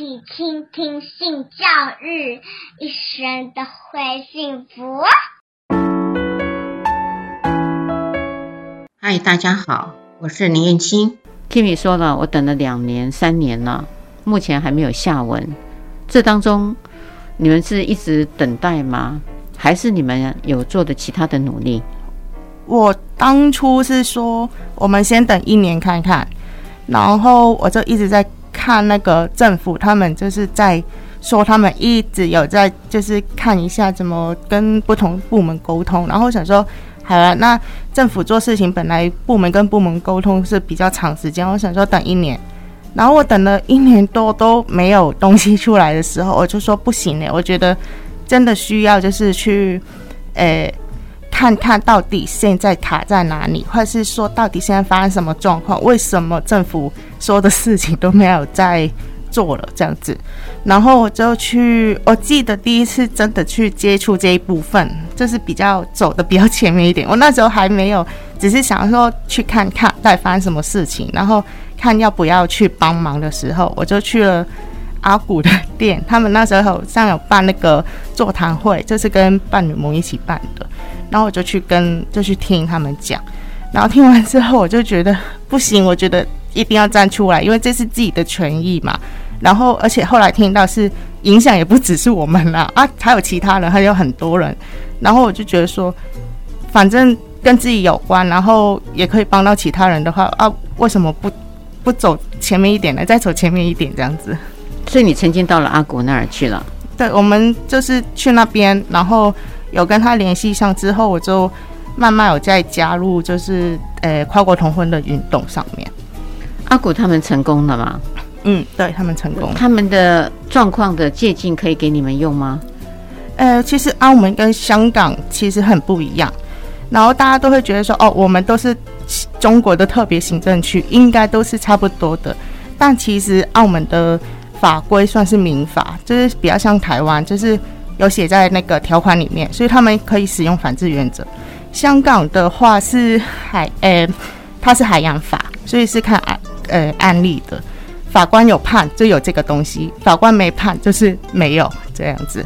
起倾听性教育，一生都会幸福。嗨，大家好，我是林燕青。Kimi 说了，我等了两年、三年了，目前还没有下文。这当中，你们是一直等待吗？还是你们有做的其他的努力？我当初是说，我们先等一年看看，然后我就一直在看那个政府，他们就是在说，他们一直有在就是看一下怎么跟不同部门沟通，然后想说，好了，那政府做事情本来部门跟部门沟通是比较长时间，我想说等一年，然后我等了一年多都没有东西出来的时候，我就说不行嘞，我觉得真的需要就是去，诶。看看到底现在卡在哪里，或是说到底现在发生什么状况？为什么政府说的事情都没有在做了这样子？然后我就去，我记得第一次真的去接触这一部分，就是比较走的比较前面一点。我那时候还没有，只是想说去看看到底发生什么事情，然后看要不要去帮忙的时候，我就去了阿古的店。他们那时候好像有办那个座谈会，就是跟伴侣盟一起办的。然后我就去跟，就去听他们讲，然后听完之后，我就觉得不行，我觉得一定要站出来，因为这是自己的权益嘛。然后，而且后来听到是影响也不只是我们啦，啊，还有其他人，还有很多人。然后我就觉得说，反正跟自己有关，然后也可以帮到其他人的话，啊，为什么不不走前面一点呢？再走前面一点这样子。所以你曾经到了阿古那儿去了？对，我们就是去那边，然后。有跟他联系上之后，我就慢慢有在加入，就是呃跨国同婚的运动上面。阿古他们成功了吗？嗯，对他们成功。他们的状况的借镜可以给你们用吗？呃，其实澳门跟香港其实很不一样，然后大家都会觉得说，哦，我们都是中国的特别行政区，应该都是差不多的。但其实澳门的法规算是民法，就是比较像台湾，就是。有写在那个条款里面，所以他们可以使用反制原则。香港的话是海，呃，它是海洋法，所以是看案，呃，案例的。法官有判就有这个东西，法官没判就是没有这样子。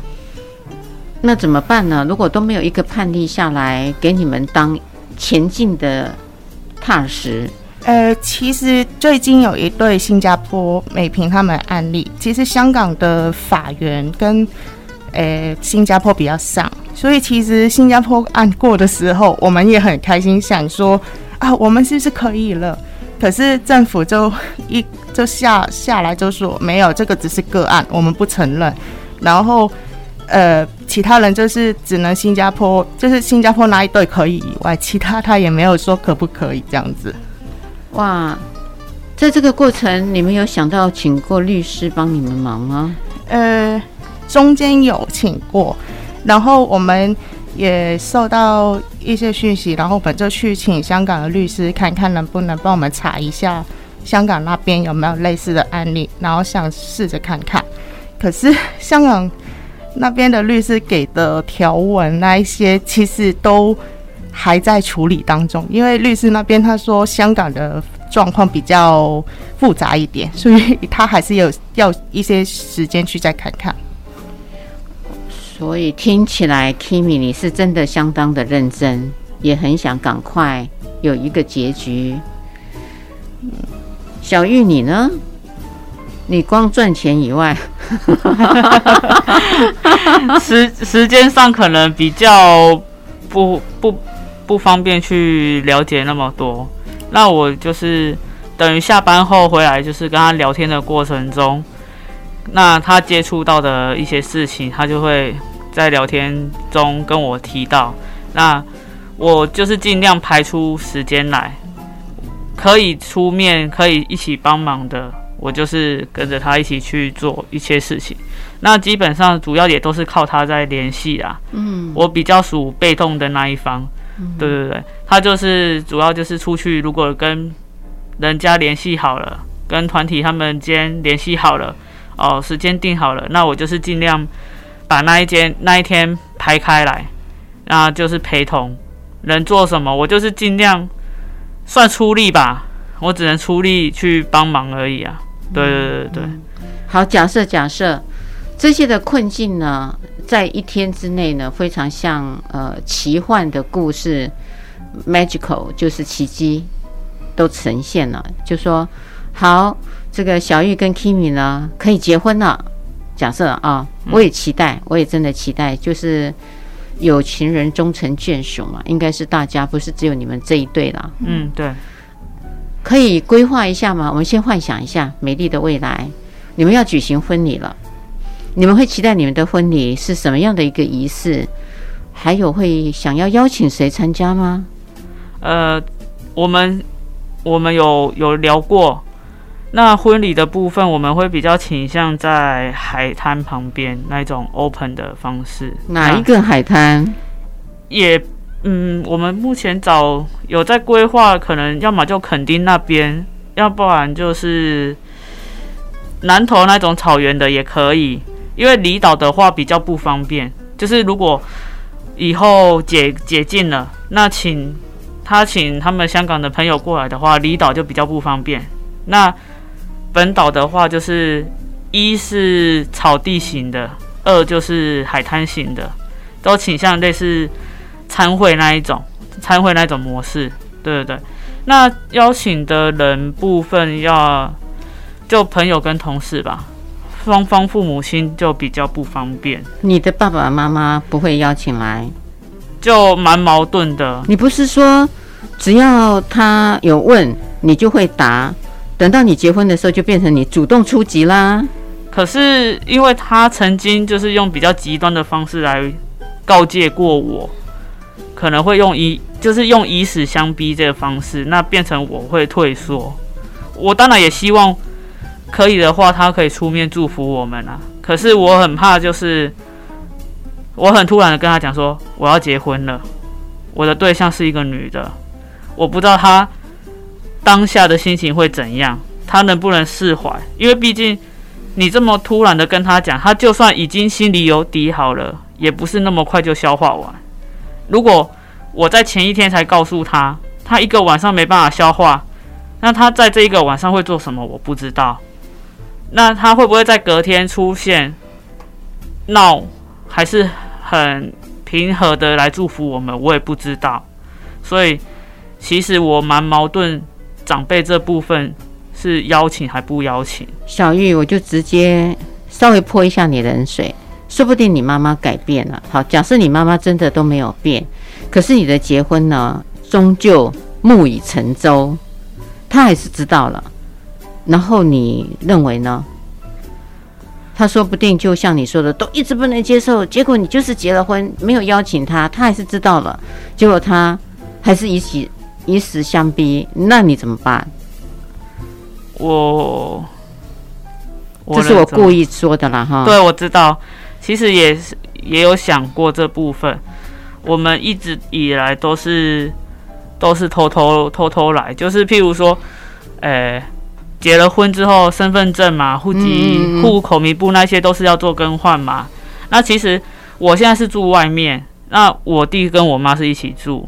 那怎么办呢？如果都没有一个判例下来给你们当前进的踏实？呃，其实最近有一对新加坡美平他们案例，其实香港的法院跟。诶，新加坡比较上，所以其实新加坡案过的时候，我们也很开心，想说啊，我们是不是可以了？可是政府就一就下下来就说没有，这个只是个案，我们不承认。然后呃，其他人就是只能新加坡，就是新加坡那一对可以以外，其他他也没有说可不可以这样子。哇，在这个过程，你们有想到请过律师帮你们忙吗？呃。中间有请过，然后我们也收到一些讯息，然后我们就去请香港的律师看看能不能帮我们查一下香港那边有没有类似的案例，然后想试着看看。可是香港那边的律师给的条文那一些，其实都还在处理当中，因为律师那边他说香港的状况比较复杂一点，所以他还是有要一些时间去再看看。所以听起来，Kimi 你是真的相当的认真，也很想赶快有一个结局。小玉你呢？你光赚钱以外，时时间上可能比较不不不方便去了解那么多。那我就是等于下班后回来，就是跟他聊天的过程中。那他接触到的一些事情，他就会在聊天中跟我提到。那我就是尽量排出时间来，可以出面，可以一起帮忙的，我就是跟着他一起去做一些事情。那基本上主要也都是靠他在联系啊。嗯，我比较属被动的那一方。嗯，对对对，他就是主要就是出去，如果跟人家联系好了，跟团体他们间联系好了。哦，时间定好了，那我就是尽量把那一间那一天排开来，那就是陪同，能做什么，我就是尽量算出力吧，我只能出力去帮忙而已啊。对对对对，好，假设假设这些的困境呢，在一天之内呢，非常像呃奇幻的故事，magical 就是奇迹都呈现了。就说好，这个小玉跟 Kimi 呢可以结婚了。假设啊，我也期待，我也真的期待，就是有情人终成眷属嘛，应该是大家，不是只有你们这一对啦。嗯，对。可以规划一下吗？我们先幻想一下美丽的未来，你们要举行婚礼了，你们会期待你们的婚礼是什么样的一个仪式？还有会想要邀请谁参加吗？呃，我们我们有有聊过，那婚礼的部分我们会比较倾向在海滩旁边那种 open 的方式。哪一个海滩？也。嗯，我们目前找有在规划，可能要么就垦丁那边，要不然就是南投那种草原的也可以。因为离岛的话比较不方便，就是如果以后解解禁了，那请他请他们香港的朋友过来的话，离岛就比较不方便。那本岛的话，就是一是草地型的，二就是海滩型的，都倾向类似。参会那一种，参会那一种模式，对对对。那邀请的人部分要就朋友跟同事吧，双方父母亲就比较不方便。你的爸爸妈妈不会邀请来，就蛮矛盾的。你不是说只要他有问你就会答，等到你结婚的时候就变成你主动出击啦？可是因为他曾经就是用比较极端的方式来告诫过我。可能会用以就是用以死相逼这个方式，那变成我会退缩。我当然也希望可以的话，他可以出面祝福我们啊。可是我很怕，就是我很突然的跟他讲说我要结婚了，我的对象是一个女的，我不知道他当下的心情会怎样，他能不能释怀？因为毕竟你这么突然的跟他讲，他就算已经心里有底好了，也不是那么快就消化完。如果我在前一天才告诉他，他一个晚上没办法消化，那他在这一个晚上会做什么？我不知道。那他会不会在隔天出现闹，还是很平和的来祝福我们？我也不知道。所以其实我蛮矛盾，长辈这部分是邀请还不邀请？小玉，我就直接稍微泼一下你冷水。说不定你妈妈改变了。好，假设你妈妈真的都没有变，可是你的结婚呢，终究木已成舟，她还是知道了。然后你认为呢？他说不定就像你说的，都一直不能接受。结果你就是结了婚，没有邀请他，他还是知道了。结果他还是以死以死相逼，那你怎么办？我，我这是我故意说的啦，哈。对，我知道。其实也是也有想过这部分，我们一直以来都是都是偷偷偷偷来，就是譬如说，诶，结了婚之后，身份证嘛、户籍、户口名簿那些都是要做更换嘛。那其实我现在是住外面，那我弟跟我妈是一起住，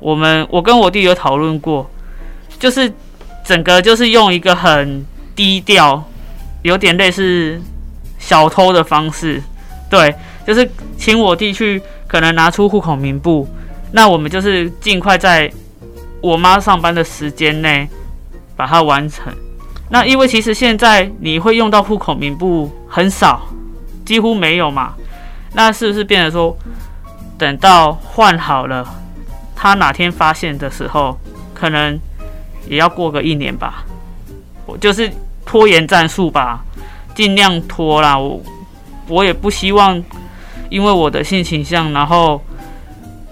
我们我跟我弟有讨论过，就是整个就是用一个很低调，有点类似小偷的方式。对，就是请我弟去，可能拿出户口名簿，那我们就是尽快在我妈上班的时间内把它完成。那因为其实现在你会用到户口名簿很少，几乎没有嘛。那是不是变得说，等到换好了，他哪天发现的时候，可能也要过个一年吧？我就是拖延战术吧，尽量拖啦。我。我也不希望因为我的性倾向，然后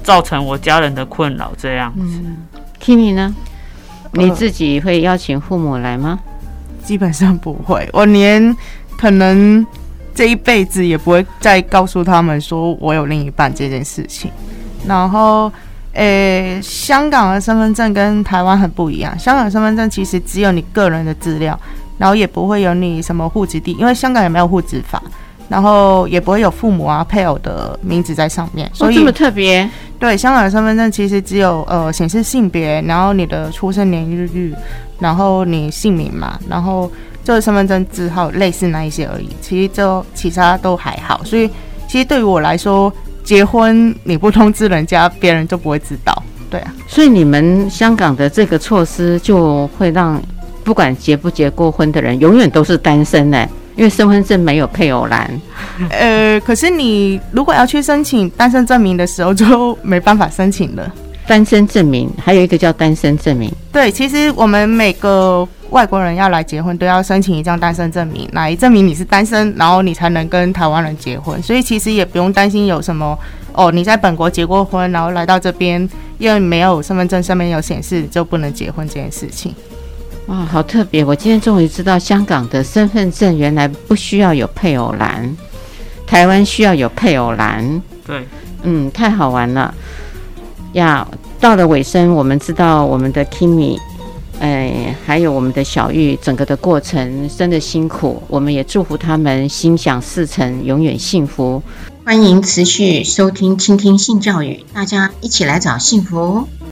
造成我家人的困扰。这样子，Kimi 呢？你自己会邀请父母来吗？基本上不会，我连可能这一辈子也不会再告诉他们说我有另一半这件事情。然后，诶，香港的身份证跟台湾很不一样。香港身份证其实只有你个人的资料，然后也不会有你什么户籍地，因为香港也没有户籍法。然后也不会有父母啊、配偶的名字在上面，所以、这么特别。对，香港的身份证其实只有呃显示性别，然后你的出生年月日，然后你姓名嘛，然后就是身份证字号类似那一些而已。其实就其他都还好，所以其实对于我来说，结婚你不通知人家，别人就不会知道。对啊，所以你们香港的这个措施就会让不管结不结过婚的人，永远都是单身呢？因为身份证没有配偶栏。呃，可是你如果要去申请单身证明的时候，就没办法申请了。单身证明还有一个叫单身证明。对，其实我们每个外国人要来结婚都要申请一张单身证明，来证明你是单身，然后你才能跟台湾人结婚。所以其实也不用担心有什么哦，你在本国结过婚，然后来到这边，因为没有身份证上面有显示就不能结婚这件事情。哇，好特别！我今天终于知道香港的身份证原来不需要有配偶栏，台湾需要有配偶栏。对，嗯，太好玩了。呀，到了尾声，我们知道我们的 Kimi，哎，还有我们的小玉，整个的过程真的辛苦，我们也祝福他们心想事成，永远幸福。欢迎持续收听、倾听性教育，大家一起来找幸福。